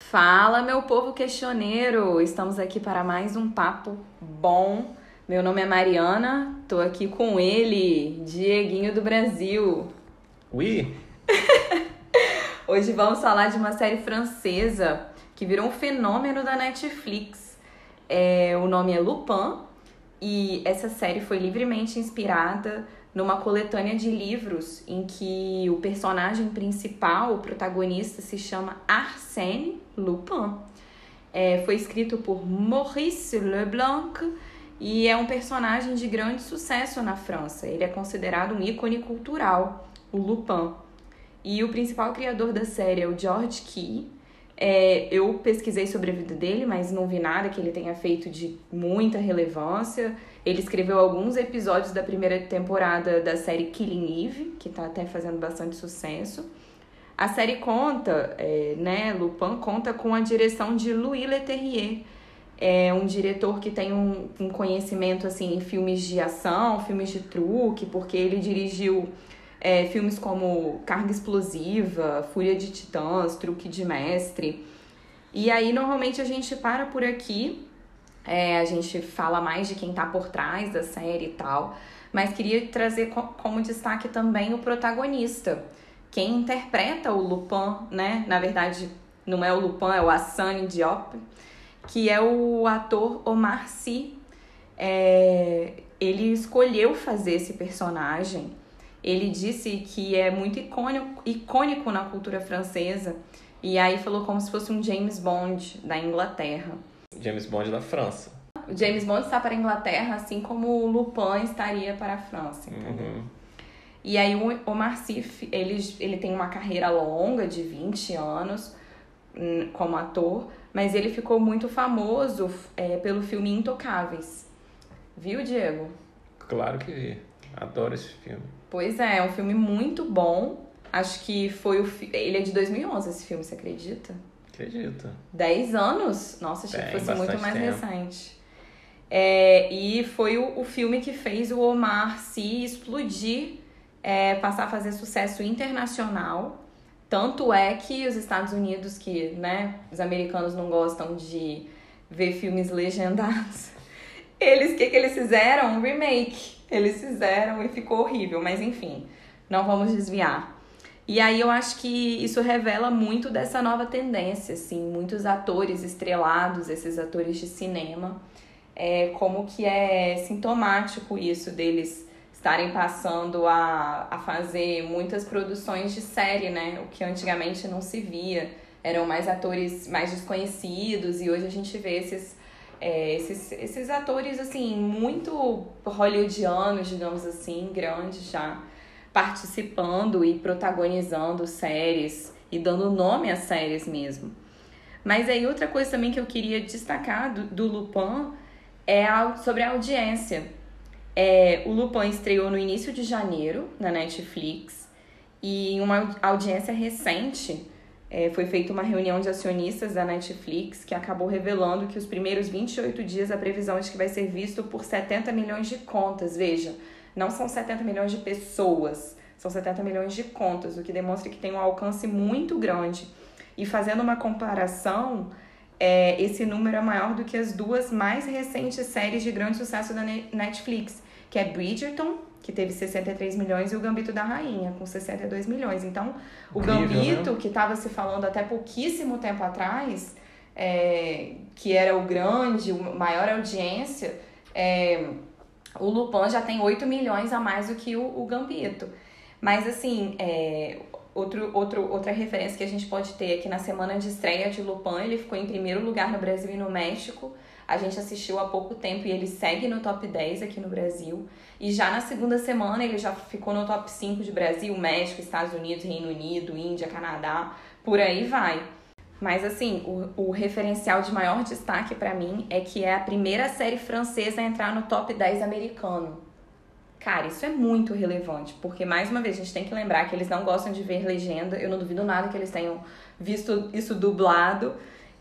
Fala, meu povo questioneiro! Estamos aqui para mais um papo bom. Meu nome é Mariana, tô aqui com ele, Dieguinho do Brasil. Oui. Hoje vamos falar de uma série francesa que virou um fenômeno da Netflix. É, o nome é Lupin e essa série foi livremente inspirada numa coletânea de livros em que o personagem principal, o protagonista, se chama Arsène Lupin. É, foi escrito por Maurice Leblanc e é um personagem de grande sucesso na França. Ele é considerado um ícone cultural, o Lupin. E o principal criador da série é o George Key. É, eu pesquisei sobre a vida dele, mas não vi nada que ele tenha feito de muita relevância. Ele escreveu alguns episódios da primeira temporada da série Killing Eve, que está até fazendo bastante sucesso. A série conta, é, né, Lupin conta com a direção de Louis Leterrier, é um diretor que tem um, um conhecimento assim em filmes de ação, filmes de truque, porque ele dirigiu é, filmes como Carga Explosiva, Fúria de Titãs, Truque de Mestre. E aí normalmente a gente para por aqui é, a gente fala mais de quem tá por trás da série e tal, mas queria trazer co como destaque também o protagonista, quem interpreta o Lupin, né? Na verdade, não é o Lupin, é o Hassani Diop, que é o ator Omar Sy. É, ele escolheu fazer esse personagem. Ele disse que é muito icônico, icônico na cultura francesa. E aí falou como se fosse um James Bond da Inglaterra. James Bond da França. O James Bond está para a Inglaterra, assim como o Lupin estaria para a França. Uhum. E aí o Omar Sy, ele, ele tem uma carreira longa de 20 anos hum, como ator, mas ele ficou muito famoso é, pelo filme Intocáveis. Viu, Diego? Claro que vi. Adoro esse filme. Pois é, é um filme muito bom. Acho que foi o. Ele é de 2011, esse filme, você acredita? Acredito. 10 anos? Nossa, achei Tem, que fosse muito mais tempo. recente. É, e foi o, o filme que fez o Omar se explodir, é, passar a fazer sucesso internacional. Tanto é que os Estados Unidos, que né, os americanos não gostam de ver filmes legendados, eles, o que, que eles fizeram? Um remake. Eles fizeram e ficou horrível, mas enfim, não vamos desviar. E aí eu acho que isso revela muito dessa nova tendência, assim, muitos atores estrelados, esses atores de cinema, é, como que é sintomático isso deles estarem passando a, a fazer muitas produções de série, né? O que antigamente não se via. Eram mais atores mais desconhecidos e hoje a gente vê esses, é, esses, esses atores, assim, muito hollywoodianos, digamos assim, grandes já participando e protagonizando séries e dando nome às séries mesmo. Mas aí outra coisa também que eu queria destacar do, do Lupin é a, sobre a audiência. É, o Lupin estreou no início de janeiro na Netflix e em uma audiência recente é, foi feita uma reunião de acionistas da Netflix que acabou revelando que os primeiros 28 dias a previsão é de que vai ser visto por 70 milhões de contas. Veja, não são 70 milhões de pessoas, são 70 milhões de contas, o que demonstra que tem um alcance muito grande. E fazendo uma comparação, é, esse número é maior do que as duas mais recentes séries de grande sucesso da Netflix, que é Bridgerton, que teve 63 milhões, e o Gambito da Rainha, com 62 milhões. Então, o Incrível, Gambito, né? que estava se falando até pouquíssimo tempo atrás, é, que era o grande, o maior audiência, é, o Lupin já tem 8 milhões a mais do que o, o Gambito. Mas, assim, é, outro, outro, outra referência que a gente pode ter aqui na semana de estreia de Lupin, ele ficou em primeiro lugar no Brasil e no México. A gente assistiu há pouco tempo e ele segue no top 10 aqui no Brasil. E já na segunda semana ele já ficou no top 5 de Brasil, México, Estados Unidos, Reino Unido, Índia, Canadá, por aí vai. Mas assim, o, o referencial de maior destaque para mim é que é a primeira série francesa a entrar no top 10 americano. Cara, isso é muito relevante, porque mais uma vez a gente tem que lembrar que eles não gostam de ver legenda. Eu não duvido nada que eles tenham visto isso dublado.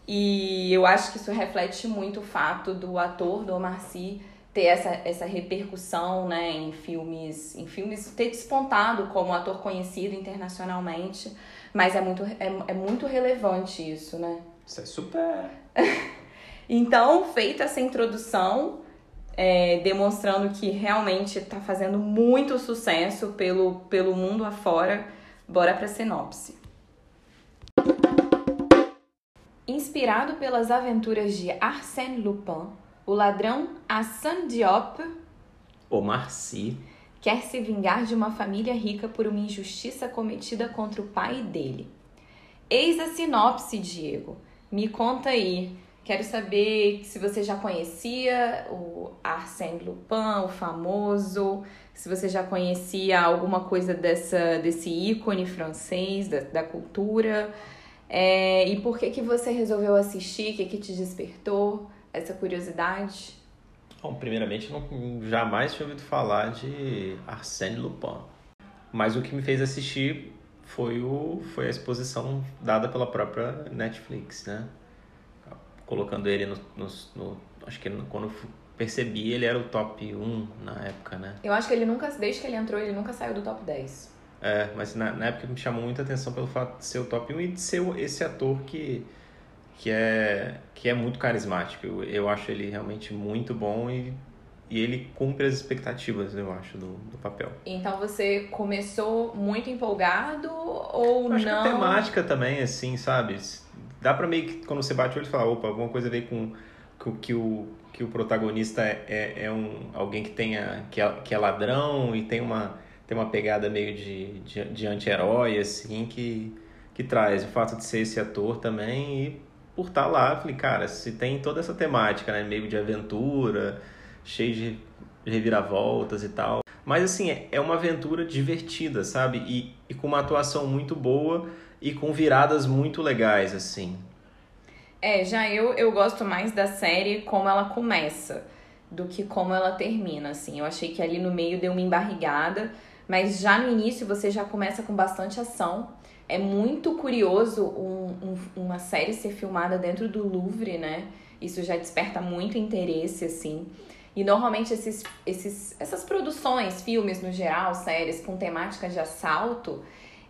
E eu acho que isso reflete muito o fato do ator do Omar Sy ter essa, essa repercussão, né, em filmes, em filmes ter despontado como ator conhecido internacionalmente, mas é muito, é, é muito relevante isso, né? Isso é super. então, feita essa introdução, é, demonstrando que realmente está fazendo muito sucesso pelo, pelo mundo afora, bora para a sinopse. Inspirado pelas aventuras de Arsène Lupin, o ladrão Hassan Diop, Omar Sy, quer se vingar de uma família rica por uma injustiça cometida contra o pai dele. Eis a sinopse, Diego. Me conta aí. Quero saber se você já conhecia o Arsène Lupin, o famoso, se você já conhecia alguma coisa dessa, desse ícone francês, da, da cultura. É, e por que, que você resolveu assistir? O que, que te despertou essa curiosidade? Bom, primeiramente, não, jamais tinha ouvido falar de Arsène Lupin. Mas o que me fez assistir foi, o, foi a exposição dada pela própria Netflix, né? Colocando ele no, no, no acho que quando percebi, ele era o top 1 na época, né? Eu acho que ele nunca, desde que ele entrou, ele nunca saiu do top 10. É, mas na, na época me chamou muita atenção pelo fato de ser o top 1 e de ser esse ator que, que, é, que é muito carismático. Eu, eu acho ele realmente muito bom e, e ele cumpre as expectativas, eu acho, do, do papel. Então você começou muito empolgado ou acho não? Que a temática também, assim, sabe? Dá pra meio que, quando você bate o olho, falar, opa, alguma coisa a ver com, com que o que o protagonista é, é, é um, alguém que, tenha, que, é, que é ladrão e tem uma tem uma pegada meio de, de, de anti-herói, assim, que, que traz o fato de ser esse ator também e por estar tá lá, falei, cara, se tem toda essa temática, né, meio de aventura, cheio de reviravoltas e tal, mas assim, é, é uma aventura divertida, sabe, e, e com uma atuação muito boa e com viradas muito legais, assim. É, já eu, eu gosto mais da série como ela começa do que como ela termina, assim. Eu achei que ali no meio deu uma embarrigada, mas já no início você já começa com bastante ação. É muito curioso um, um, uma série ser filmada dentro do Louvre, né? Isso já desperta muito interesse, assim. E normalmente esses, esses, essas produções, filmes no geral, séries com temática de assalto,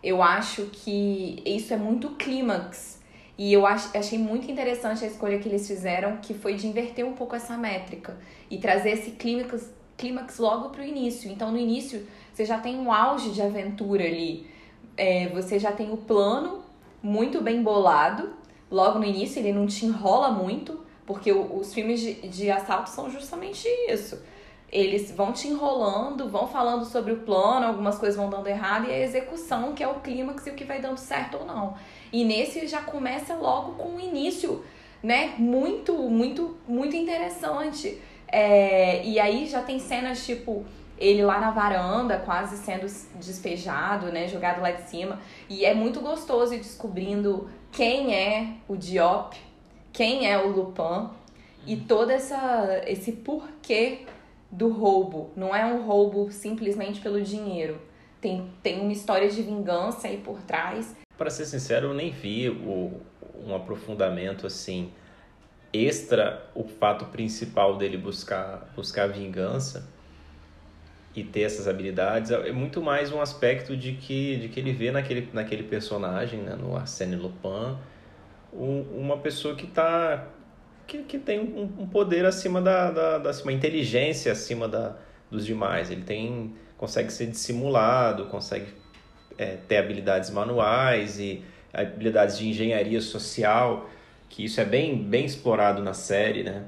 eu acho que isso é muito clímax. E eu achei muito interessante a escolha que eles fizeram, que foi de inverter um pouco essa métrica e trazer esse clímax, clímax logo para o início. Então, no início, você já tem um auge de aventura ali. É, você já tem o plano muito bem bolado. Logo no início, ele não te enrola muito, porque os filmes de, de assalto são justamente isso. Eles vão te enrolando, vão falando sobre o plano, algumas coisas vão dando errado, e a execução, que é o clímax e o que vai dando certo ou não. E nesse já começa logo com o início, né? Muito, muito, muito interessante. É, e aí já tem cenas tipo ele lá na varanda, quase sendo despejado, né, jogado lá de cima. E é muito gostoso ir descobrindo quem é o Diop, quem é o Lupin e todo essa, esse porquê do roubo. Não é um roubo simplesmente pelo dinheiro. Tem, tem uma história de vingança aí por trás. Para ser sincero, eu nem vi o, um aprofundamento assim extra o fato principal dele buscar buscar vingança e ter essas habilidades é muito mais um aspecto de que, de que ele vê naquele, naquele personagem, né, no Arsène Lupin, um, uma pessoa que tá que, que tem um, um poder acima da, da, da uma inteligência acima da, dos demais. Ele tem consegue ser dissimulado, consegue é, ter habilidades manuais e habilidades de engenharia social, que isso é bem, bem explorado na série, né?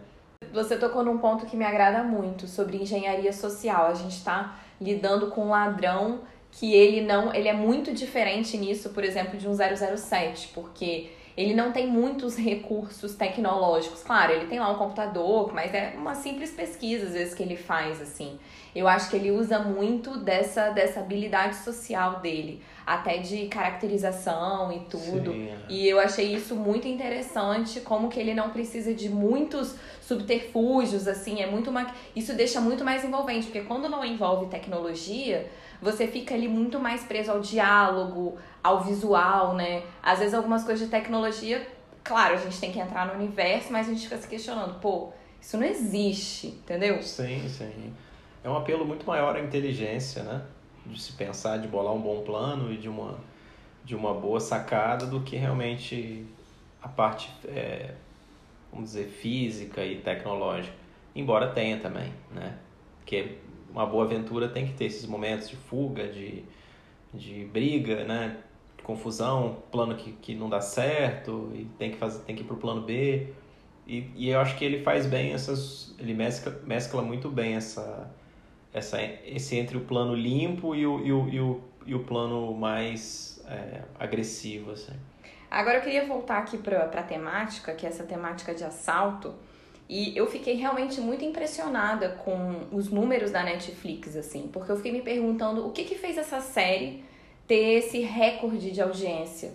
Você tocou num ponto que me agrada muito sobre engenharia social. A gente está lidando com um ladrão que ele não, ele é muito diferente nisso, por exemplo, de um 007, porque ele não tem muitos recursos tecnológicos. Claro, ele tem lá um computador, mas é uma simples pesquisa às vezes que ele faz assim. Eu acho que ele usa muito dessa dessa habilidade social dele, até de caracterização e tudo. Sim. E eu achei isso muito interessante, como que ele não precisa de muitos subterfúgios assim, é muito uma isso deixa muito mais envolvente, porque quando não envolve tecnologia, você fica ali muito mais preso ao diálogo, ao visual, né? Às vezes algumas coisas de tecnologia, claro, a gente tem que entrar no universo, mas a gente fica se questionando, pô, Isso não existe, entendeu? Sim, sim. É um apelo muito maior à inteligência, né? De se pensar, de bolar um bom plano e de uma, de uma boa sacada do que realmente a parte, é, vamos dizer, física e tecnológica. Embora tenha também, né? Porque uma boa aventura tem que ter esses momentos de fuga, de, de briga, né? confusão, plano que, que não dá certo e tem que fazer tem que ir pro plano B. E, e eu acho que ele faz bem essas ele mescla, mescla muito bem essa essa esse entre o plano limpo e o, e o, e o, e o plano mais é, agressivo assim. Agora eu queria voltar aqui para a temática, que é essa temática de assalto. E eu fiquei realmente muito impressionada com os números da Netflix, assim, porque eu fiquei me perguntando o que que fez essa série ter esse recorde de audiência.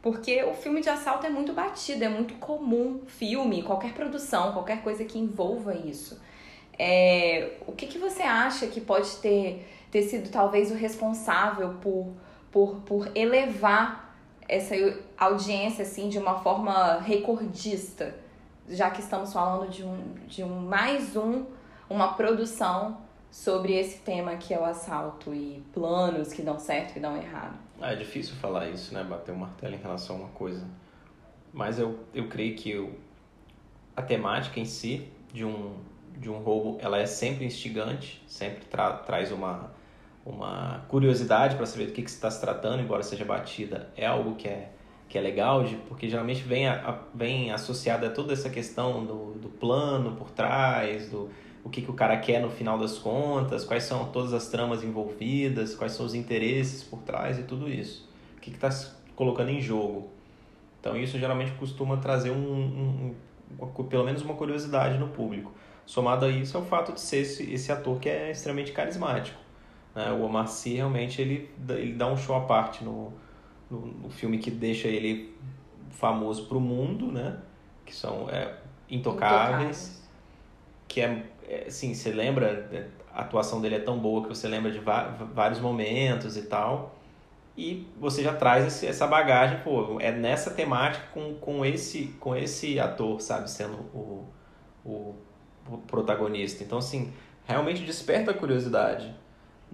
Porque o filme de assalto é muito batido, é muito comum, filme, qualquer produção, qualquer coisa que envolva isso. É, o que, que você acha que pode ter, ter sido talvez o responsável por, por, por elevar essa audiência assim de uma forma recordista? Já que estamos falando de um, de um mais um, uma produção sobre esse tema que é o assalto e planos que dão certo e dão errado. Ah, é difícil falar isso, né? Bater o um martelo em relação a uma coisa. Mas eu, eu creio que eu, a temática em si de um, de um roubo, ela é sempre instigante, sempre tra traz uma, uma curiosidade para saber do que, que está se tratando, embora seja batida. É algo que é, que é legal, de, porque geralmente vem, a, a, vem associada a toda essa questão do, do plano por trás, do, o que, que o cara quer no final das contas, quais são todas as tramas envolvidas, quais são os interesses por trás e tudo isso. O que está colocando em jogo. Então isso geralmente costuma trazer um, um, pelo menos uma curiosidade no público. Somado a isso é o fato de ser esse, esse ator que é extremamente carismático. Né? O Omar Sy realmente ele, ele dá um show à parte no, no, no filme que deixa ele famoso para o mundo, né? que são é, Intocáveis, Intocáveis, que é é, sim, você lembra, é, a atuação dele é tão boa que você lembra de vários momentos e tal. E você já traz esse, essa bagagem, pô, é nessa temática com, com, esse, com esse ator, sabe, sendo o, o, o protagonista. Então, assim, realmente desperta a curiosidade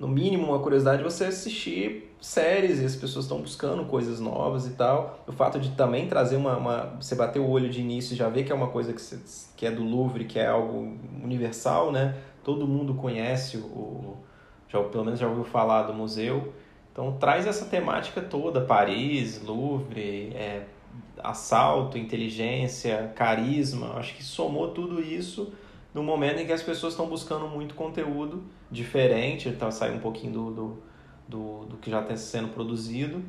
no mínimo, uma curiosidade de você assistir séries e as pessoas estão buscando coisas novas e tal. O fato de também trazer uma, uma. Você bater o olho de início e já ver que é uma coisa que, você, que é do Louvre, que é algo universal, né? Todo mundo conhece o. Já, pelo menos já ouviu falar do museu. Então traz essa temática toda: Paris, Louvre, é, assalto, inteligência, carisma. Acho que somou tudo isso no momento em que as pessoas estão buscando muito conteúdo diferente, então sai um pouquinho do, do, do, do que já está sendo produzido.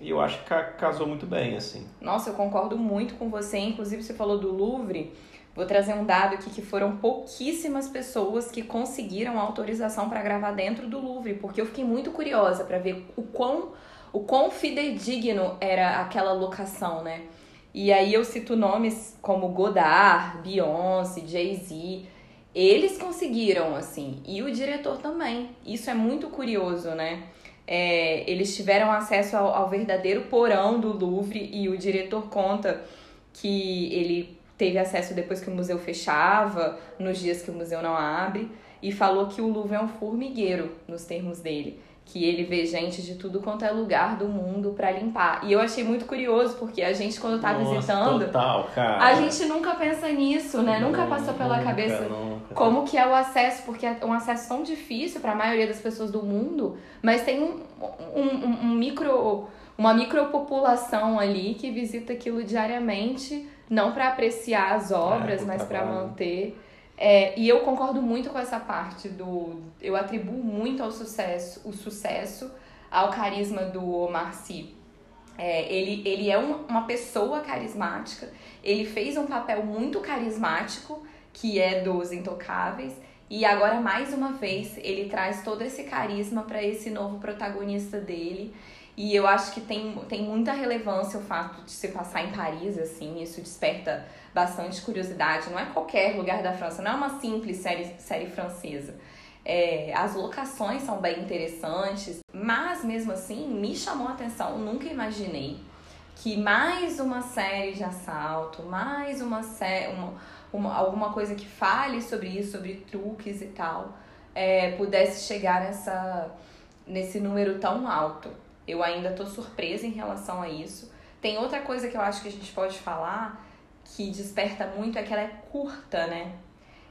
E eu acho que casou muito bem, assim. Nossa, eu concordo muito com você. Inclusive, você falou do Louvre. Vou trazer um dado aqui que foram pouquíssimas pessoas que conseguiram autorização para gravar dentro do Louvre, porque eu fiquei muito curiosa para ver o quão, o quão fidedigno era aquela locação, né? E aí eu cito nomes como Godard, Beyoncé, Jay-Z. Eles conseguiram, assim, e o diretor também. Isso é muito curioso, né? É, eles tiveram acesso ao, ao verdadeiro porão do Louvre e o diretor conta que ele teve acesso depois que o museu fechava, nos dias que o museu não abre, e falou que o Louvre é um formigueiro, nos termos dele que ele vê gente de tudo quanto é lugar do mundo para limpar. E eu achei muito curioso, porque a gente, quando tá Nossa, visitando, total, cara. a gente nunca pensa nisso, né? Não, nunca passou pela nunca, cabeça nunca. como que é o acesso, porque é um acesso tão difícil para a maioria das pessoas do mundo, mas tem um, um, um micro uma micropopulação ali que visita aquilo diariamente, não para apreciar as obras, é, mas para manter é, e eu concordo muito com essa parte do. Eu atribuo muito ao sucesso, o sucesso ao carisma do Omar Sy. É, ele, ele é um, uma pessoa carismática, ele fez um papel muito carismático, que é dos Intocáveis, e agora, mais uma vez, ele traz todo esse carisma para esse novo protagonista dele. E eu acho que tem, tem muita relevância o fato de se passar em Paris, assim, isso desperta bastante curiosidade. Não é qualquer lugar da França, não é uma simples série, série francesa. É, as locações são bem interessantes, mas mesmo assim me chamou a atenção, nunca imaginei que mais uma série de assalto, mais uma série, uma, uma, alguma coisa que fale sobre isso, sobre truques e tal, é, pudesse chegar nessa, nesse número tão alto. Eu ainda tô surpresa em relação a isso. Tem outra coisa que eu acho que a gente pode falar que desperta muito é que ela é curta, né?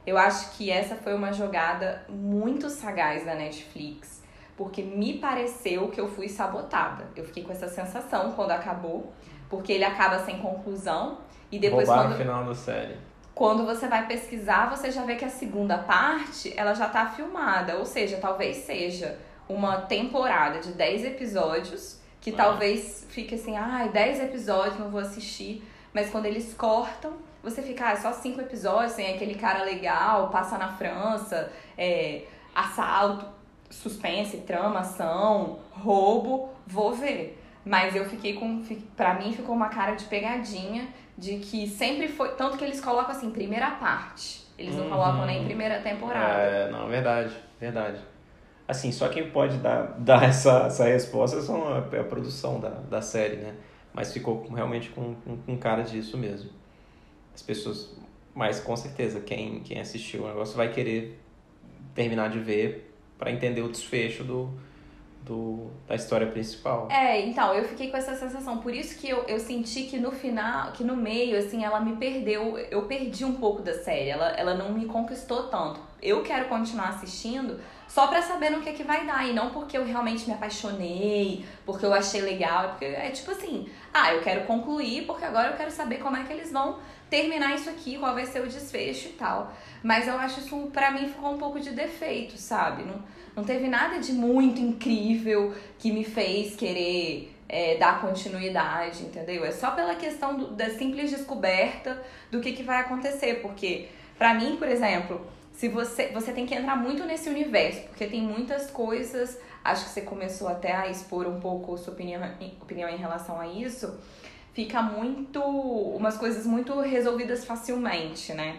Eu acho que essa foi uma jogada muito sagaz da Netflix, porque me pareceu que eu fui sabotada. Eu fiquei com essa sensação quando acabou, porque ele acaba sem conclusão e depois Roubar quando o final da série. Quando você vai pesquisar, você já vê que a segunda parte, ela já tá filmada, ou seja, talvez seja uma temporada de 10 episódios, que ah. talvez fique assim, ai, ah, 10 episódios, não vou assistir. Mas quando eles cortam, você fica, ah, é só cinco episódios, tem aquele cara legal, passa na França, é, assalto, suspense, trama, ação, roubo, vou ver. Mas eu fiquei com. Pra mim ficou uma cara de pegadinha de que sempre foi. Tanto que eles colocam assim, primeira parte. Eles não uhum. colocam nem primeira temporada. É, não, verdade, verdade. Assim, só quem pode dar, dar essa, essa resposta são a, a produção da, da série, né? Mas ficou realmente com, com, com cara disso mesmo. As pessoas, mas com certeza, quem, quem assistiu o negócio vai querer terminar de ver para entender o desfecho do, do, da história principal. É, então, eu fiquei com essa sensação. Por isso que eu, eu senti que no final, que no meio, assim, ela me perdeu. Eu perdi um pouco da série. Ela, ela não me conquistou tanto. Eu quero continuar assistindo só pra saber no que é que vai dar. E não porque eu realmente me apaixonei, porque eu achei legal. É porque é tipo assim, ah, eu quero concluir, porque agora eu quero saber como é que eles vão terminar isso aqui, qual vai ser o desfecho e tal. Mas eu acho isso, pra mim, ficou um pouco de defeito, sabe? Não, não teve nada de muito incrível que me fez querer é, dar continuidade, entendeu? É só pela questão do, da simples descoberta do que, que vai acontecer. Porque, pra mim, por exemplo se você, você tem que entrar muito nesse universo, porque tem muitas coisas. Acho que você começou até a expor um pouco sua opinião, opinião em relação a isso. Fica muito. umas coisas muito resolvidas facilmente, né?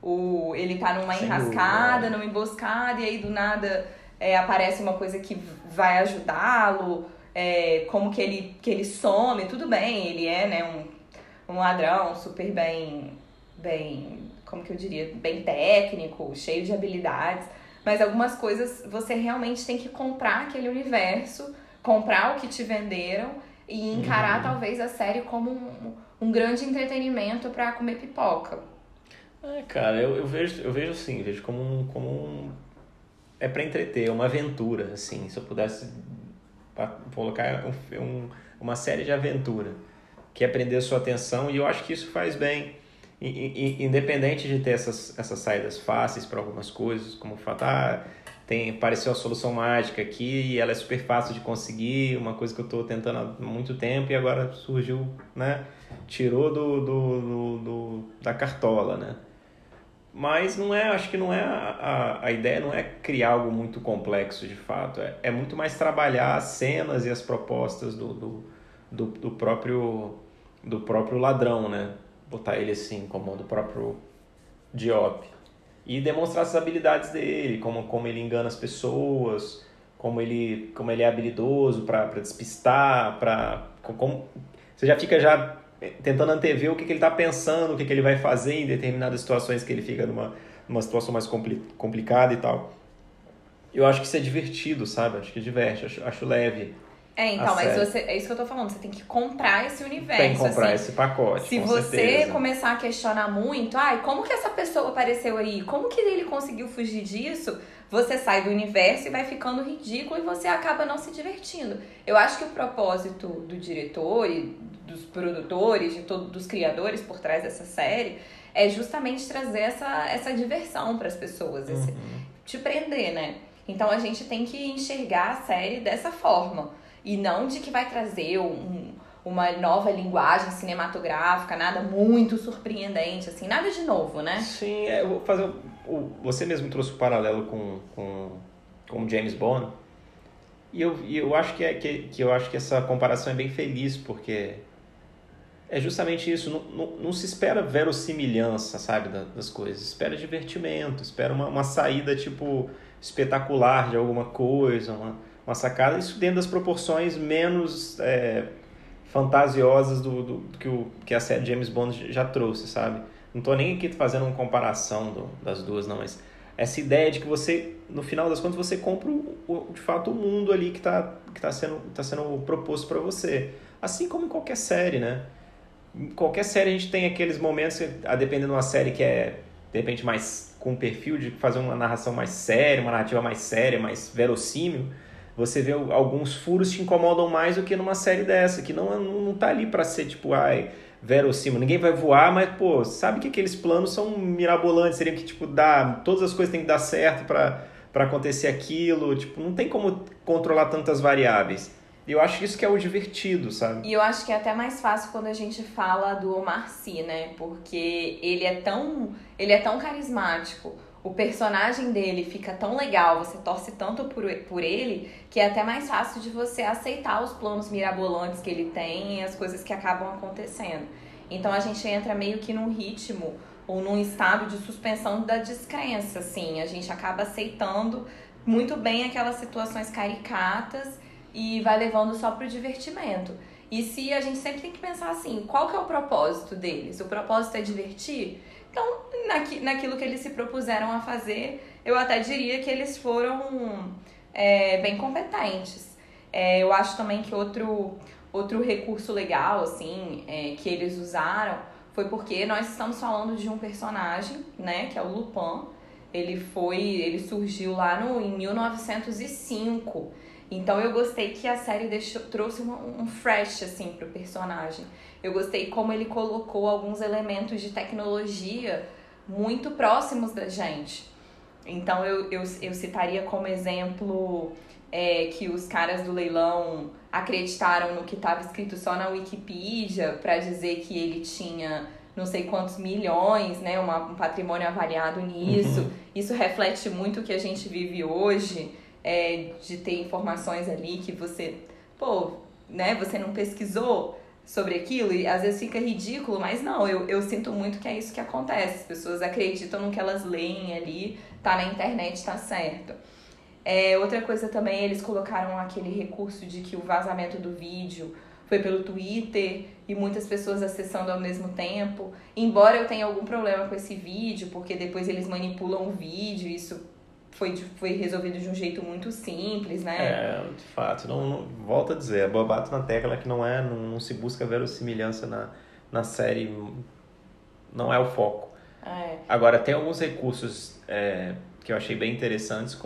O, ele tá numa Sem enrascada, dúvida. numa emboscada, e aí do nada é, aparece uma coisa que vai ajudá-lo. É, como que ele, que ele some, tudo bem, ele é né, um, um ladrão super bem, bem como que eu diria, bem técnico, cheio de habilidades, mas algumas coisas você realmente tem que comprar aquele universo, comprar o que te venderam e encarar uhum. talvez a série como um, um grande entretenimento para comer pipoca. É, cara, eu, eu vejo eu vejo assim, vejo como um, como um é para entreter, é uma aventura, assim, se eu pudesse colocar um, um, uma série de aventura que é prender a sua atenção e eu acho que isso faz bem independente de ter essas, essas saídas fáceis para algumas coisas, como fato, ah, tem, apareceu a solução mágica aqui e ela é super fácil de conseguir, uma coisa que eu estou tentando há muito tempo e agora surgiu, né? Tirou do, do, do, do, da cartola, né? Mas não é, acho que não é a, a, a ideia não é criar algo muito complexo de fato, é, é muito mais trabalhar as cenas e as propostas do, do, do, do próprio do próprio ladrão, né? Botar ele assim como do próprio Diop e demonstrar as habilidades dele, como, como ele engana as pessoas, como ele, como ele é habilidoso para despistar, para como você já fica já tentando antever o que, que ele está pensando, o que, que ele vai fazer em determinadas situações que ele fica numa, numa situação mais compli complicada e tal. Eu acho que isso é divertido, sabe? Acho que diverte, acho, acho leve. É, então, mas você, é isso que eu tô falando, você tem que comprar esse universo. Tem que comprar assim. esse pacote. Se você certeza. começar a questionar muito, ai, como que essa pessoa apareceu aí? Como que ele conseguiu fugir disso? Você sai do universo e vai ficando ridículo e você acaba não se divertindo. Eu acho que o propósito do diretor e dos produtores, de todos dos criadores por trás dessa série, é justamente trazer essa, essa diversão para as pessoas, esse, uhum. te prender, né? Então a gente tem que enxergar a série dessa forma e não de que vai trazer um, uma nova linguagem cinematográfica, nada muito surpreendente, assim, nada de novo, né? Sim, é, vou fazer. Você mesmo trouxe o um paralelo com, com, com James Bond. E eu, e eu acho que, é, que, que eu acho que essa comparação é bem feliz, porque é justamente isso. Não, não, não se espera verossimilhança, sabe, das coisas. Espera divertimento, espera uma, uma saída, tipo, espetacular de alguma coisa, uma uma sacada, isso dentro das proporções menos é, fantasiosas do, do, do, que, o, que a série James Bond já trouxe, sabe? Não tô nem aqui fazendo uma comparação do, das duas, não, mas essa ideia de que você, no final das contas, você compra o, o de fato o mundo ali que está que tá sendo, tá sendo proposto para você. Assim como em qualquer série, né? Em qualquer série a gente tem aqueles momentos, a dependendo de uma série que é, de repente, mais com perfil de fazer uma narração mais séria, uma narrativa mais séria, mais verossímil, você vê alguns furos te incomodam mais do que numa série dessa, que não, não tá ali para ser tipo, ai, verossímil. Ninguém vai voar, mas, pô, sabe que aqueles planos são mirabolantes, seriam que, tipo, dá, todas as coisas têm que dar certo para acontecer aquilo, tipo, não tem como controlar tantas variáveis. E eu acho que isso que é o divertido, sabe? E eu acho que é até mais fácil quando a gente fala do Omar Sy, né? Porque ele é tão, ele é tão carismático o personagem dele fica tão legal, você torce tanto por, por ele, que é até mais fácil de você aceitar os planos mirabolantes que ele tem e as coisas que acabam acontecendo. Então a gente entra meio que num ritmo ou num estado de suspensão da descrença, assim. A gente acaba aceitando muito bem aquelas situações caricatas e vai levando só pro divertimento. E se a gente sempre tem que pensar assim, qual que é o propósito deles? O propósito é divertir? Então, naqui, naquilo que eles se propuseram a fazer, eu até diria que eles foram é, bem competentes. É, eu acho também que outro, outro recurso legal, assim, é, que eles usaram foi porque nós estamos falando de um personagem, né, que é o Lupin. Ele foi, ele surgiu lá no, em 1905. Então eu gostei que a série deixou, trouxe uma, um fresh assim pro personagem. Eu gostei como ele colocou alguns elementos de tecnologia muito próximos da gente. Então eu, eu, eu citaria como exemplo é, que os caras do leilão acreditaram no que estava escrito só na Wikipedia para dizer que ele tinha não sei quantos milhões, né, uma, um patrimônio avaliado nisso. Uhum. Isso reflete muito o que a gente vive hoje é, de ter informações ali que você, pô, né, você não pesquisou sobre aquilo e às vezes fica ridículo, mas não, eu, eu sinto muito que é isso que acontece. As pessoas acreditam no que elas leem ali, tá na internet, tá certo. É, outra coisa também, eles colocaram aquele recurso de que o vazamento do vídeo foi pelo Twitter e muitas pessoas acessando ao mesmo tempo. Embora eu tenha algum problema com esse vídeo, porque depois eles manipulam o vídeo, isso foi, foi resolvido de um jeito muito simples, né? É, de fato. Não, não volto a dizer, a bato na tecla que não é, não, não se busca verossimilhança na, na série, não é o foco. É. Agora, tem alguns recursos é, que eu achei bem interessantes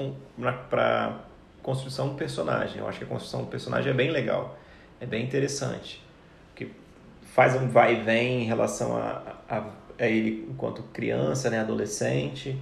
para construção do personagem. Eu acho que a construção do personagem é bem legal, é bem interessante. Que faz um vai e vem em relação a, a, a ele enquanto criança, né, adolescente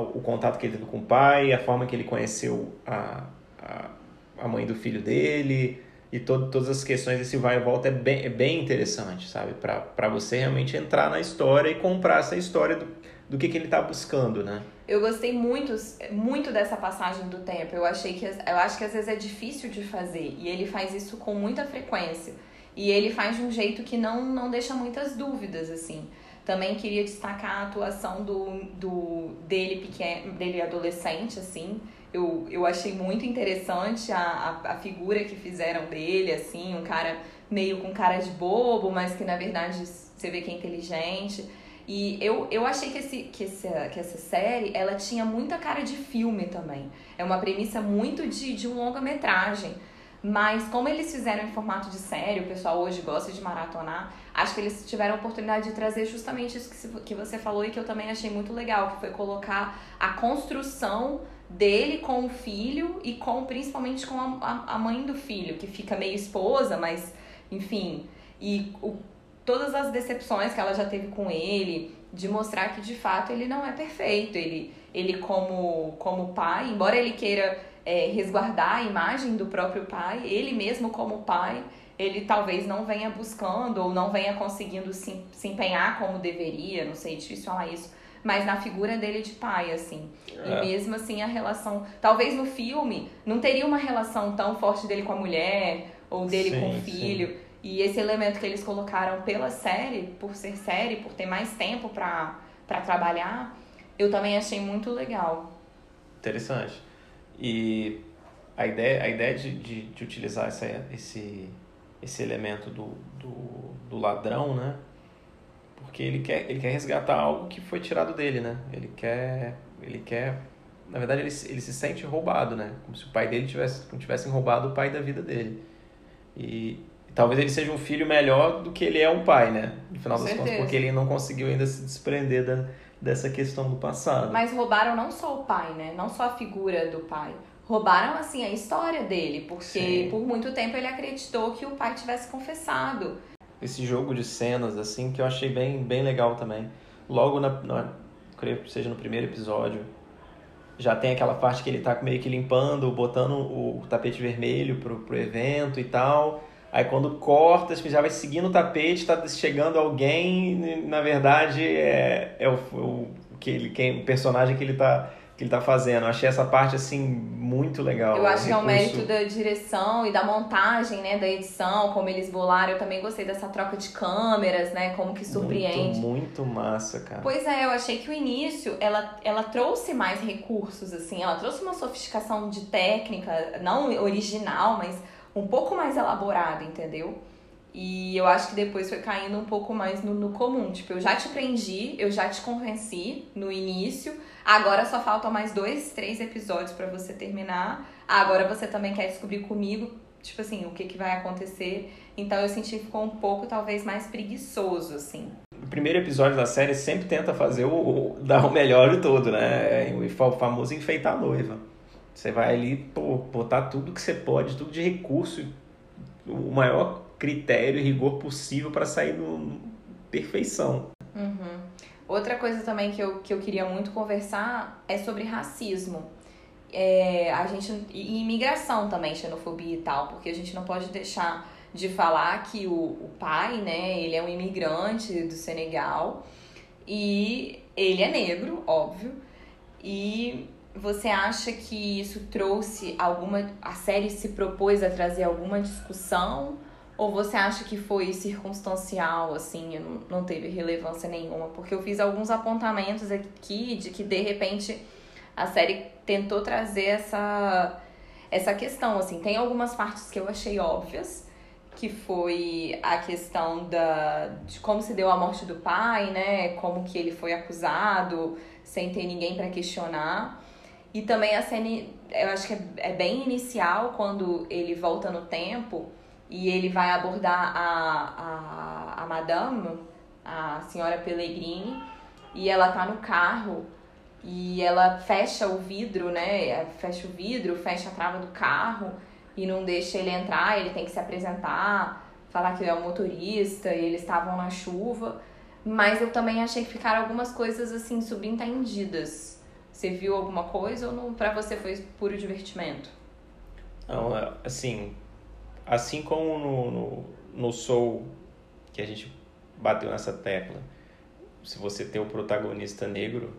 o contato que ele teve com o pai, a forma que ele conheceu a, a, a mãe do filho dele e todo, todas as questões desse vai e volta é bem, é bem interessante, sabe? Para você realmente entrar na história e comprar essa história do, do que, que ele está buscando, né? Eu gostei muito, muito dessa passagem do tempo. Eu achei que eu acho que às vezes é difícil de fazer e ele faz isso com muita frequência. E ele faz de um jeito que não, não deixa muitas dúvidas, assim. Também queria destacar a atuação do, do dele pequeno, dele adolescente, assim. Eu, eu achei muito interessante a, a, a figura que fizeram dele, assim, um cara meio com cara de bobo, mas que na verdade você vê que é inteligente. E eu, eu achei que, esse, que, essa, que essa série, ela tinha muita cara de filme também. É uma premissa muito de, de um longa-metragem. Mas como eles fizeram em formato de série, o pessoal hoje gosta de maratonar, acho que eles tiveram a oportunidade de trazer justamente isso que você falou e que eu também achei muito legal, que foi colocar a construção dele com o filho e com principalmente com a, a mãe do filho, que fica meio esposa, mas enfim, e o, todas as decepções que ela já teve com ele, de mostrar que de fato ele não é perfeito, ele, ele como, como pai, embora ele queira é, resguardar a imagem do próprio pai, ele mesmo como pai, ele talvez não venha buscando ou não venha conseguindo se, se empenhar como deveria, não sei, difícil falar isso, mas na figura dele de pai, assim. É. E mesmo assim a relação. Talvez no filme não teria uma relação tão forte dele com a mulher ou dele sim, com o filho. Sim. E esse elemento que eles colocaram pela série, por ser série, por ter mais tempo para trabalhar, eu também achei muito legal. Interessante. E a ideia, a ideia de, de, de utilizar essa, esse, esse elemento do, do, do ladrão, né? porque ele quer, ele quer resgatar algo que foi tirado dele, né? Ele quer, ele quer, na verdade ele, ele se sente roubado, né? Como se o pai dele tivesse, tivessem roubado o pai da vida dele. E, talvez ele seja um filho melhor do que ele é um pai, né? No final Com das certeza. contas, porque ele não conseguiu ainda se desprender da, dessa questão do passado. Mas roubaram não só o pai, né? Não só a figura do pai. Roubaram, assim, a história dele. Porque Sim. por muito tempo ele acreditou que o pai tivesse confessado esse jogo de cenas, assim, que eu achei bem, bem legal também. Logo, na, na, creio que seja no primeiro episódio, já tem aquela parte que ele tá meio que limpando, botando o, o tapete vermelho pro, pro evento e tal. Aí quando corta, que já vai seguindo o tapete, tá chegando alguém, na verdade é, é o, o, que ele, quem, o personagem que ele tá que ele tá fazendo. Eu achei essa parte, assim, muito legal. Eu acho que é um mérito da direção e da montagem, né, da edição, como eles bolaram. Eu também gostei dessa troca de câmeras, né, como que surpreende. Muito, muito massa, cara. Pois é, eu achei que o início, ela, ela trouxe mais recursos, assim, ela trouxe uma sofisticação de técnica, não original, mas um pouco mais elaborada, entendeu? E eu acho que depois foi caindo um pouco mais no, no comum. Tipo, eu já te prendi, eu já te convenci no início, Agora só faltam mais dois, três episódios para você terminar. Agora você também quer descobrir comigo, tipo assim, o que, que vai acontecer. Então eu senti que ficou um pouco, talvez, mais preguiçoso, assim. O primeiro episódio da série sempre tenta fazer o, o dar o melhor de todo, né? O famoso enfeitar a noiva. Você vai ali pô, botar tudo que você pode, tudo de recurso, o maior critério e rigor possível para sair no perfeição. Uhum. Outra coisa também que eu, que eu queria muito conversar é sobre racismo. É, a gente, e imigração também, xenofobia e tal, porque a gente não pode deixar de falar que o, o pai, né, ele é um imigrante do Senegal e ele é negro, óbvio, e você acha que isso trouxe alguma. A série se propôs a trazer alguma discussão ou você acha que foi circunstancial, assim, não, teve relevância nenhuma? Porque eu fiz alguns apontamentos aqui de que, de repente, a série tentou trazer essa, essa questão, assim. Tem algumas partes que eu achei óbvias, que foi a questão da, de como se deu a morte do pai, né? Como que ele foi acusado, sem ter ninguém para questionar. E também a cena, eu acho que é, é bem inicial, quando ele volta no tempo e ele vai abordar a, a, a madame, a senhora Pellegrini, e ela tá no carro e ela fecha o vidro, né? Fecha o vidro, fecha a trava do carro e não deixa ele entrar, ele tem que se apresentar, falar que ele é o motorista e eles estavam na chuva. Mas eu também achei que ficaram algumas coisas assim subentendidas. Você viu alguma coisa ou não, pra você foi puro divertimento? Não, é, assim, assim como no, no, no Soul, que a gente bateu nessa tecla, se você tem o protagonista negro,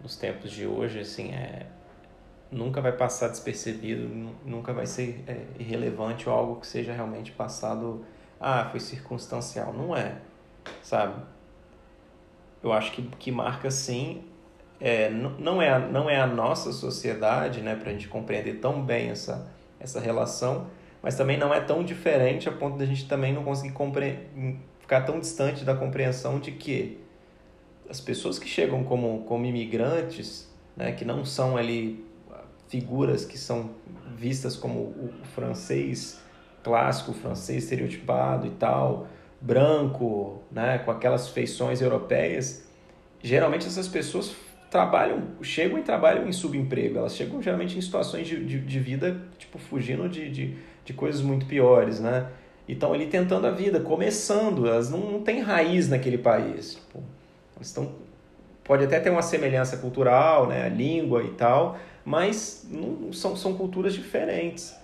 nos tempos de hoje, assim, é, nunca vai passar despercebido, nunca vai ser é, irrelevante ou algo que seja realmente passado, ah, foi circunstancial. Não é, sabe? Eu acho que, que marca sim, é, não, é a, não é a nossa sociedade, né, para a gente compreender tão bem essa, essa relação, mas também não é tão diferente a ponto da gente também não conseguir ficar tão distante da compreensão de que as pessoas que chegam como, como imigrantes, né, que não são ali figuras que são vistas como o francês clássico, o francês estereotipado e tal, branco, né, com aquelas feições europeias, geralmente essas pessoas trabalham, chegam e trabalham em subemprego, elas chegam geralmente em situações de, de, de vida, tipo, fugindo de, de de coisas muito piores, né? E estão ali tentando a vida, começando, elas não, não têm raiz naquele país. Tipo, estão, pode até ter uma semelhança cultural, né, língua e tal, mas não, são, são culturas diferentes.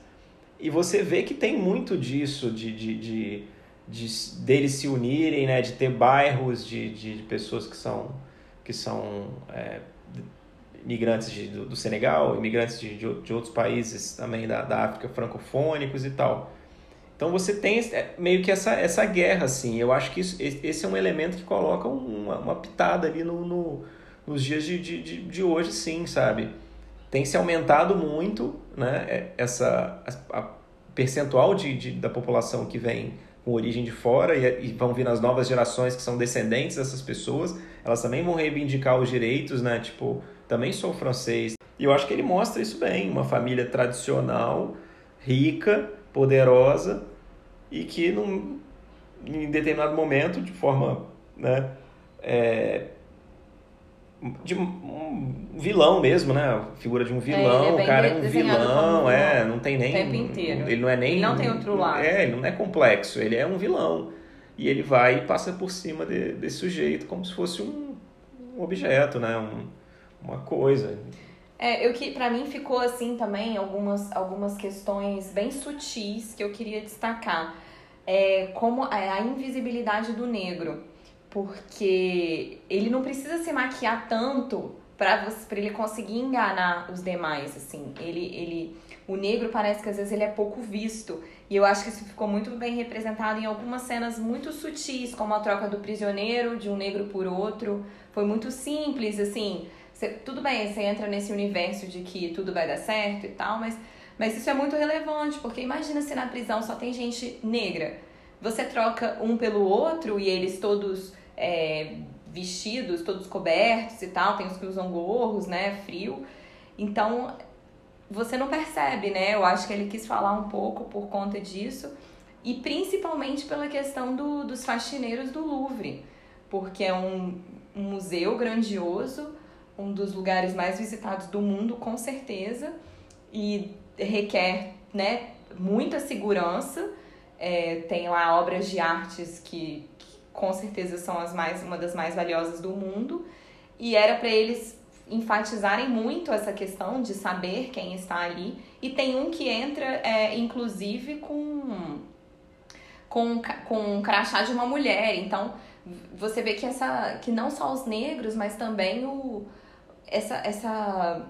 E você vê que tem muito disso, de, de, de, de deles se unirem, né, de ter bairros de, de pessoas que são, que são é, imigrantes de, do, do, Senegal, imigrantes de, de, de, outros países também da, da África francofônicos e tal. Então você tem é, meio que essa, essa guerra, assim. Eu acho que isso, esse é um elemento que coloca uma, uma pitada ali no, no nos dias de, de, de, hoje, sim, sabe? Tem se aumentado muito né, é, essa, a, a percentual de, de, da população que vem com origem de fora e, e vão vir as novas gerações que são descendentes dessas pessoas, elas também vão reivindicar os direitos, né? Tipo, também sou francês. E eu acho que ele mostra isso bem, uma família tradicional, rica, poderosa e que num, em determinado momento, de forma, né, é, de um vilão mesmo, né? A figura de um é, vilão, é, é o cara é um vilão, é, não tem nem. O tempo inteiro. Ele não é nem. Ele não tem outro lado. É, ele não é complexo, ele é um vilão. E ele vai e passa por cima de, desse sujeito como se fosse um, um objeto, né? Um, uma coisa. É, eu que para mim ficou assim também algumas, algumas questões bem sutis que eu queria destacar. É, como a, a invisibilidade do negro porque ele não precisa se maquiar tanto para ele conseguir enganar os demais, assim. Ele, ele, o negro parece que às vezes ele é pouco visto. E eu acho que isso ficou muito bem representado em algumas cenas muito sutis, como a troca do prisioneiro de um negro por outro. Foi muito simples, assim. Cê, tudo bem, você entra nesse universo de que tudo vai dar certo e tal, mas, mas isso é muito relevante, porque imagina se na prisão só tem gente negra. Você troca um pelo outro e eles todos é, vestidos, todos cobertos e tal, tem os que usam gorros, né, frio. Então, você não percebe, né? Eu acho que ele quis falar um pouco por conta disso e principalmente pela questão do, dos faxineiros do Louvre, porque é um, um museu grandioso, um dos lugares mais visitados do mundo, com certeza, e requer, né, muita segurança. É, tem lá obras de artes que com certeza são as mais uma das mais valiosas do mundo. E era para eles enfatizarem muito essa questão de saber quem está ali. E tem um que entra é, inclusive com com com um crachá de uma mulher. Então você vê que essa que não só os negros mas também o essa essa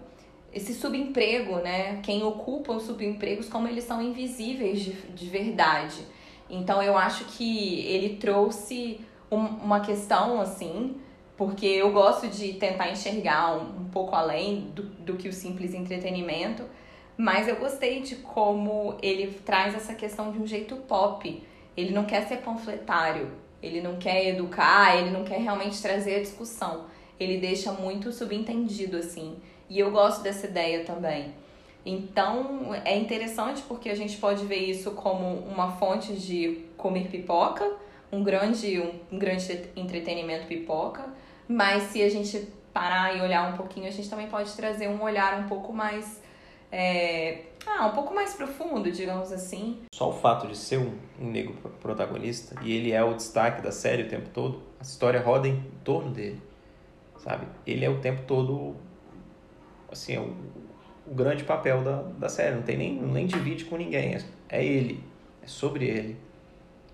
esse subemprego né? Quem ocupa os subempregos como eles são invisíveis de, de verdade então eu acho que ele trouxe um, uma questão assim, porque eu gosto de tentar enxergar um, um pouco além do, do que o simples entretenimento, mas eu gostei de como ele traz essa questão de um jeito pop. Ele não quer ser panfletário, ele não quer educar, ele não quer realmente trazer a discussão. Ele deixa muito subentendido assim. E eu gosto dessa ideia também. Então é interessante porque a gente pode ver isso como uma fonte de comer pipoca, um grande, um, grande entretenimento pipoca, mas se a gente parar e olhar um pouquinho, a gente também pode trazer um olhar um pouco mais. É, ah, um pouco mais profundo, digamos assim. Só o fato de ser um, um negro protagonista e ele é o destaque da série o tempo todo, a história roda em torno dele, sabe? Ele é o tempo todo, assim, é o, o grande papel da, da série, não tem nem, nem divide com ninguém, é, é ele, é sobre ele,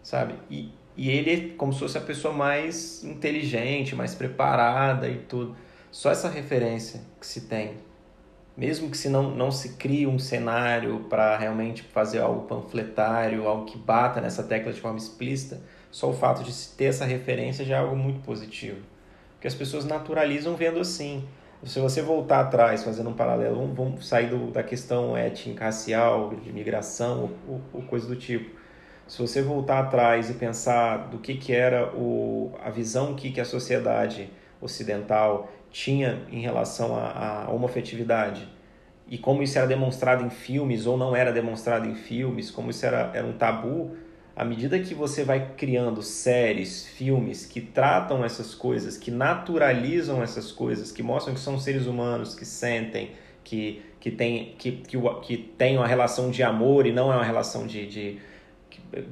sabe? E, e ele é como se fosse a pessoa mais inteligente, mais preparada e tudo. Só essa referência que se tem, mesmo que se não, não se crie um cenário para realmente fazer algo panfletário, algo que bata nessa tecla de forma explícita, só o fato de se ter essa referência já é algo muito positivo. Porque as pessoas naturalizam vendo assim. Se você voltar atrás, fazendo um paralelo, vamos, sair do, da questão étnica, racial, de migração ou, ou coisa do tipo. Se você voltar atrás e pensar do que, que era o, a visão que, que a sociedade ocidental tinha em relação à, à homofetividade e como isso era demonstrado em filmes ou não era demonstrado em filmes, como isso era, era um tabu, à medida que você vai criando séries, filmes que tratam essas coisas, que naturalizam essas coisas, que mostram que são seres humanos, que sentem, que, que, tem, que, que, que tem uma relação de amor e não é uma relação de, de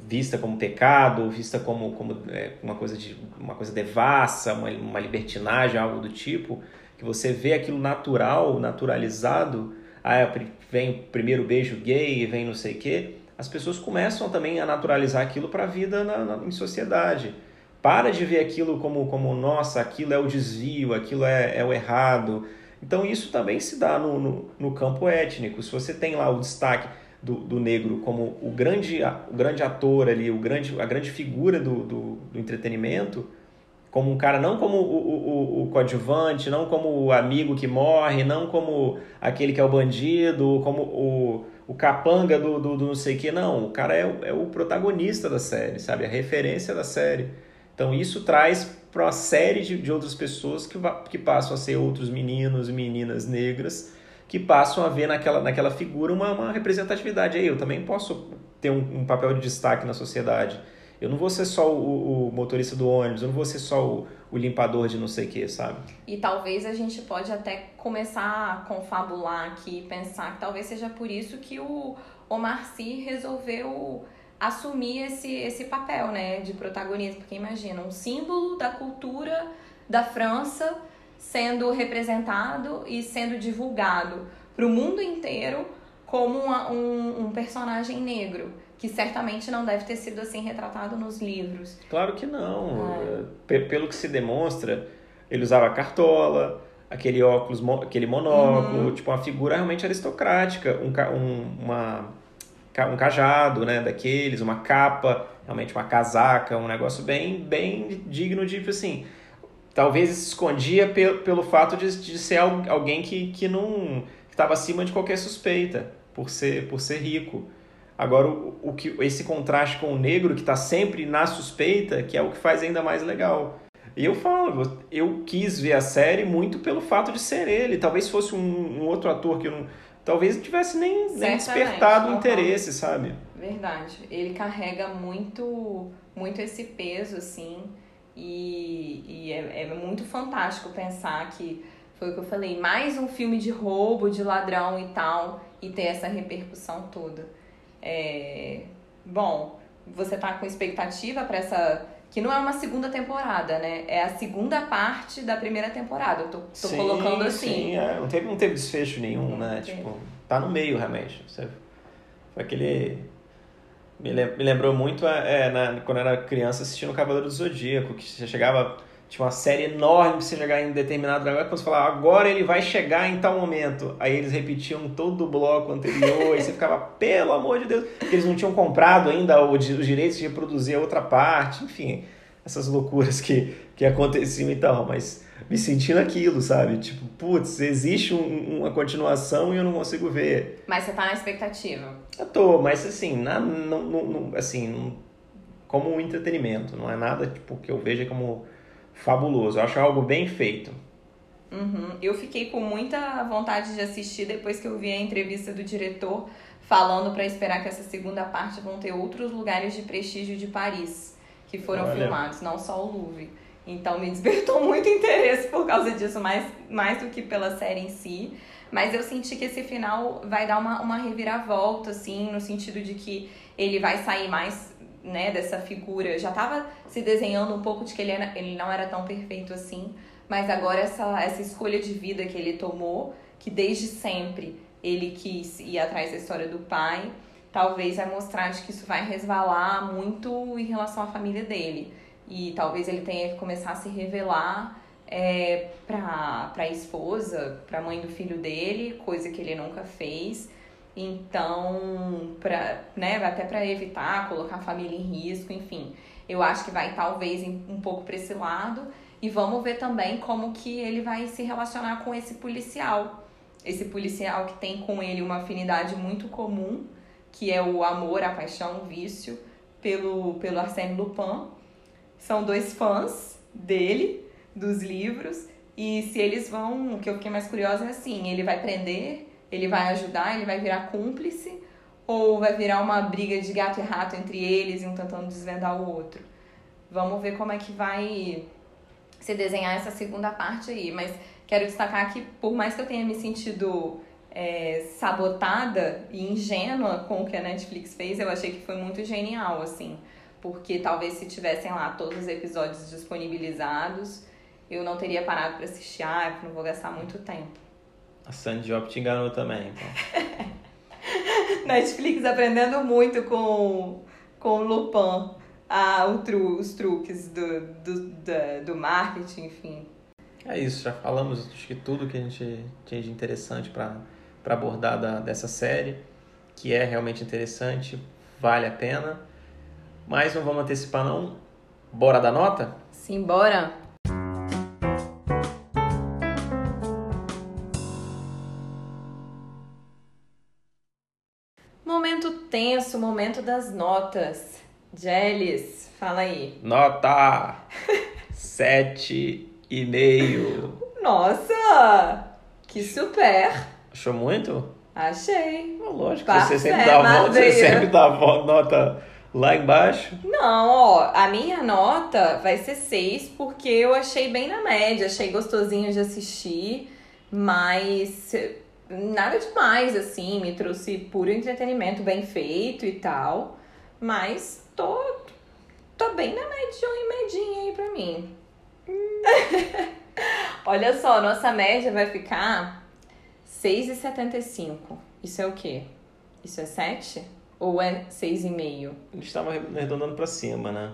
vista como pecado, vista como, como é, uma coisa de uma coisa devassa, uma, uma libertinagem, algo do tipo, que você vê aquilo natural, naturalizado, ah, vem o primeiro beijo gay, vem não sei o quê, as pessoas começam também a naturalizar aquilo para a vida na, na, em sociedade. Para de ver aquilo como, como nossa, aquilo é o desvio, aquilo é, é o errado. Então isso também se dá no, no, no campo étnico. Se você tem lá o destaque do, do negro como o grande, o grande ator ali, o grande, a grande figura do, do, do entretenimento, como um cara, não como o, o, o coadjuvante, não como o amigo que morre, não como aquele que é o bandido, como o, o capanga do, do, do não sei o que, não. O cara é, é o protagonista da série, sabe? A referência da série. Então isso traz para uma série de, de outras pessoas que, que passam a ser outros meninos e meninas negras que passam a ver naquela, naquela figura uma, uma representatividade. Aí eu também posso ter um, um, papel de destaque na sociedade. Eu não vou ser só o, o motorista do ônibus, eu não vou ser só o, o limpador de não sei o que, sabe? E talvez a gente pode até começar a confabular aqui, pensar que talvez seja por isso que o Omar Sy resolveu assumir esse, esse papel, né, de protagonismo. Porque imagina, um símbolo da cultura da França sendo representado e sendo divulgado para o mundo inteiro como uma, um, um personagem negro que certamente não deve ter sido assim retratado nos livros. Claro que não. É. Pelo que se demonstra, ele usava cartola, aquele óculos, aquele monóculo, uhum. tipo uma figura realmente aristocrática, um, um, uma um cajado, né, daqueles, uma capa, realmente uma casaca, um negócio bem, bem digno de, assim, talvez se escondia pelo, pelo fato de, de ser alguém que, que não estava acima de qualquer suspeita por ser, por ser rico. Agora, o, o que, esse contraste com o negro que está sempre na suspeita, que é o que faz ainda mais legal. E eu falo, eu quis ver a série muito pelo fato de ser ele. Talvez fosse um, um outro ator que eu não, talvez não tivesse nem, nem despertado o interesse, sabe? Verdade. Ele carrega muito, muito esse peso, assim, e, e é, é muito fantástico pensar que foi o que eu falei, mais um filme de roubo, de ladrão e tal, e ter essa repercussão toda. É... Bom, você tá com expectativa para essa que não é uma segunda temporada, né? É a segunda parte da primeira temporada. Eu tô, tô sim, colocando assim. Sim, é. não, teve, não teve desfecho nenhum, não né? Tipo, tá no meio realmente. Você, foi aquele. Me, lembrou muito é, na, quando eu era criança assistindo o Cavaleiro do Zodíaco, que você chegava. Tinha uma série enorme pra você chegar em determinado lugar, quando você falava, agora ele vai chegar em tal momento. Aí eles repetiam todo o bloco anterior, e você ficava, pelo amor de Deus, porque eles não tinham comprado ainda os direitos de reproduzir a outra parte, enfim, essas loucuras que, que aconteciam e tal, mas me sentindo aquilo, sabe? Tipo, putz, existe um, uma continuação e eu não consigo ver. Mas você tá na expectativa? Eu tô, mas assim, na, não, não, assim, como um entretenimento, não é nada tipo, que eu veja como fabuloso. Eu acho algo bem feito. Uhum. Eu fiquei com muita vontade de assistir depois que eu vi a entrevista do diretor falando para esperar que essa segunda parte vão ter outros lugares de prestígio de Paris que foram Olha. filmados, não só o Louvre. Então me despertou muito interesse por causa disso, mais, mais do que pela série em si. Mas eu senti que esse final vai dar uma, uma reviravolta, assim, no sentido de que ele vai sair mais né, dessa figura. Já tava se desenhando um pouco de que ele, era, ele não era tão perfeito assim, mas agora essa, essa escolha de vida que ele tomou, que desde sempre ele quis ir atrás da história do pai, talvez vai mostrar de que isso vai resvalar muito em relação à família dele. E talvez ele tenha que começar a se revelar é, para a esposa, para a mãe do filho dele, coisa que ele nunca fez. Então, pra, né, até para evitar colocar a família em risco, enfim. Eu acho que vai talvez um pouco para esse lado. E vamos ver também como que ele vai se relacionar com esse policial. Esse policial que tem com ele uma afinidade muito comum, que é o amor, a paixão, o vício pelo, pelo Arsène Lupin. São dois fãs dele, dos livros. E se eles vão, o que eu fiquei mais curiosa é assim, ele vai prender ele vai ajudar, ele vai virar cúmplice ou vai virar uma briga de gato e rato entre eles, um tentando desvendar o outro. Vamos ver como é que vai se desenhar essa segunda parte aí. Mas quero destacar que, por mais que eu tenha me sentido é, sabotada e ingênua com o que a Netflix fez, eu achei que foi muito genial, assim. Porque talvez se tivessem lá todos os episódios disponibilizados, eu não teria parado para assistir. Ah, não vou gastar muito tempo. A Sandy Job te enganou também, então. Netflix aprendendo muito com, com o Lupin. Ah, o tru, os truques do, do, do, do marketing, enfim. É isso, já falamos acho que tudo que a gente tinha de interessante para abordar da, dessa série, que é realmente interessante, vale a pena. Mas não vamos antecipar não. Bora dar nota? Sim, bora. Tenso, momento das notas. Jelis, fala aí. Nota sete e meio. Nossa! Que super! Achou muito? Achei. lógico, você sempre, dá você sempre dá nota lá embaixo. Não, ó, a minha nota vai ser 6 porque eu achei bem na média, achei gostosinho de assistir, mas nada demais, assim, me trouxe puro entretenimento bem feito e tal. Mas tô, tô bem na média e medinha aí pra mim. Olha só, nossa média vai ficar 6,75. Isso é o quê? Isso é 7? Ou é 6,5? A gente tava arredondando pra cima, né?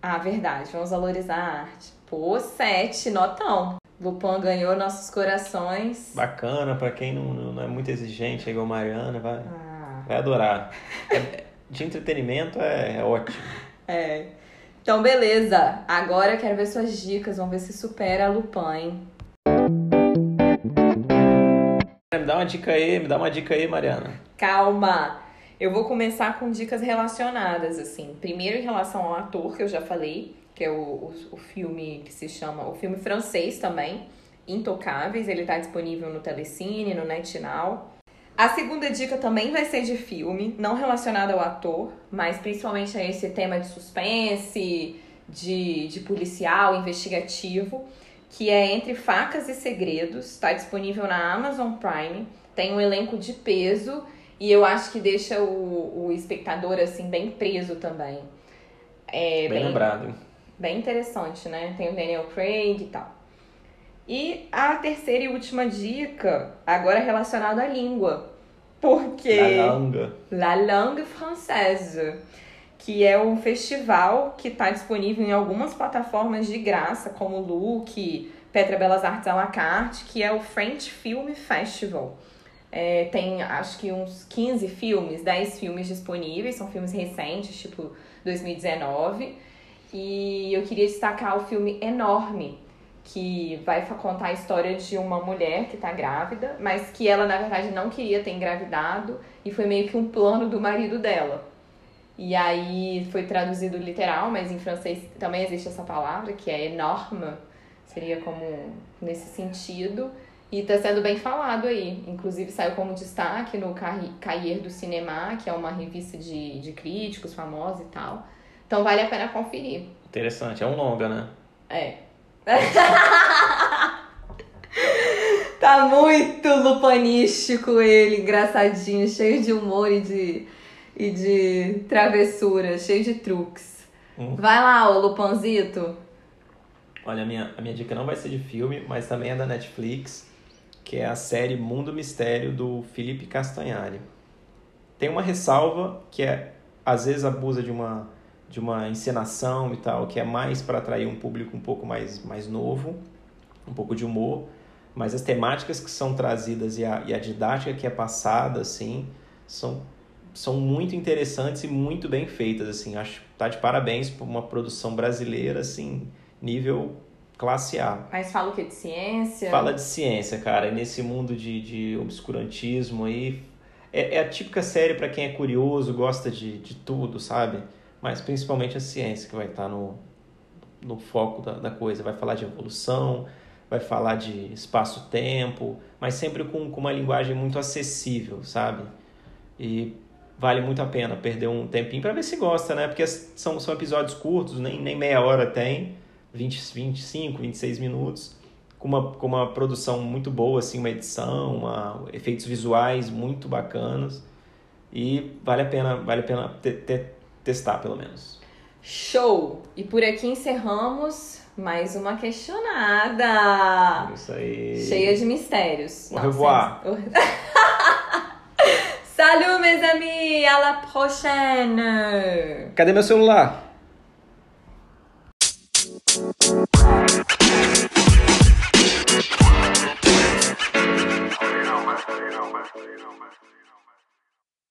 Ah, verdade. Vamos valorizar a arte. Pô, 7, notão. Lupin ganhou nossos corações. Bacana, para quem não, não é muito exigente, é igual Mariana, vai, ah. vai adorar. É, de entretenimento é, é ótimo. É. Então, beleza. Agora eu quero ver suas dicas. Vamos ver se supera a Lupin, hein? Me dá uma dica aí, me dá uma dica aí, Mariana. Calma. Eu vou começar com dicas relacionadas, assim. Primeiro, em relação ao ator, que eu já falei que é o, o, o filme que se chama, o filme francês também, Intocáveis, ele está disponível no Telecine, no NetNow. A segunda dica também vai ser de filme, não relacionado ao ator, mas principalmente a esse tema de suspense, de, de policial, investigativo, que é Entre Facas e Segredos, está disponível na Amazon Prime, tem um elenco de peso e eu acho que deixa o, o espectador assim bem preso também. É, bem, bem lembrado. Bem interessante, né? Tem o Daniel Craig e tal. E a terceira e última dica, agora relacionada à língua. Porque. La langue. La langue française. Que é um festival que está disponível em algumas plataformas de graça, como Look, Petra Belas Artes à la carte, que é o French Film Festival. É, tem acho que uns 15 filmes, 10 filmes disponíveis, são filmes recentes, tipo 2019. E eu queria destacar o filme Enorme, que vai contar a história de uma mulher que está grávida, mas que ela, na verdade, não queria ter engravidado e foi meio que um plano do marido dela. E aí foi traduzido literal, mas em francês também existe essa palavra, que é enorme, seria como nesse sentido. E está sendo bem falado aí. Inclusive saiu como destaque no Cahiers do Cinema, que é uma revista de, de críticos famosos e tal. Então vale a pena conferir. Interessante, é um longa, né? É. tá muito lupanístico ele, engraçadinho, cheio de humor e de, e de travessura, cheio de truques. Hum. Vai lá, ô Lupanzito. Olha, a minha, a minha dica não vai ser de filme, mas também é da Netflix, que é a série Mundo Mistério do Felipe Castanhari. Tem uma ressalva que é, às vezes abusa de uma de uma encenação e tal, que é mais para atrair um público um pouco mais, mais novo, um pouco de humor, mas as temáticas que são trazidas e a, e a didática que é passada, assim, são, são muito interessantes e muito bem feitas, assim, acho tá de parabéns por uma produção brasileira, assim, nível classe A. Mas fala o que? De ciência? Fala de ciência, cara, e nesse mundo de, de obscurantismo aí, é, é a típica série para quem é curioso, gosta de, de tudo, sabe? Mas principalmente a ciência que vai estar no, no foco da, da coisa. Vai falar de evolução, vai falar de espaço-tempo, mas sempre com, com uma linguagem muito acessível, sabe? E vale muito a pena perder um tempinho para ver se gosta, né? Porque são, são episódios curtos, nem, nem meia hora tem, 20, 25, 26 minutos, com uma, com uma produção muito boa, assim, uma edição, uma, efeitos visuais muito bacanas. E vale a pena, vale a pena ter, ter testar, pelo menos. Show! E por aqui encerramos mais uma questionada. Isso aí. Cheia de mistérios. Au revoir. Salut, meus amis! À la prochaine! Cadê meu celular? you know, man.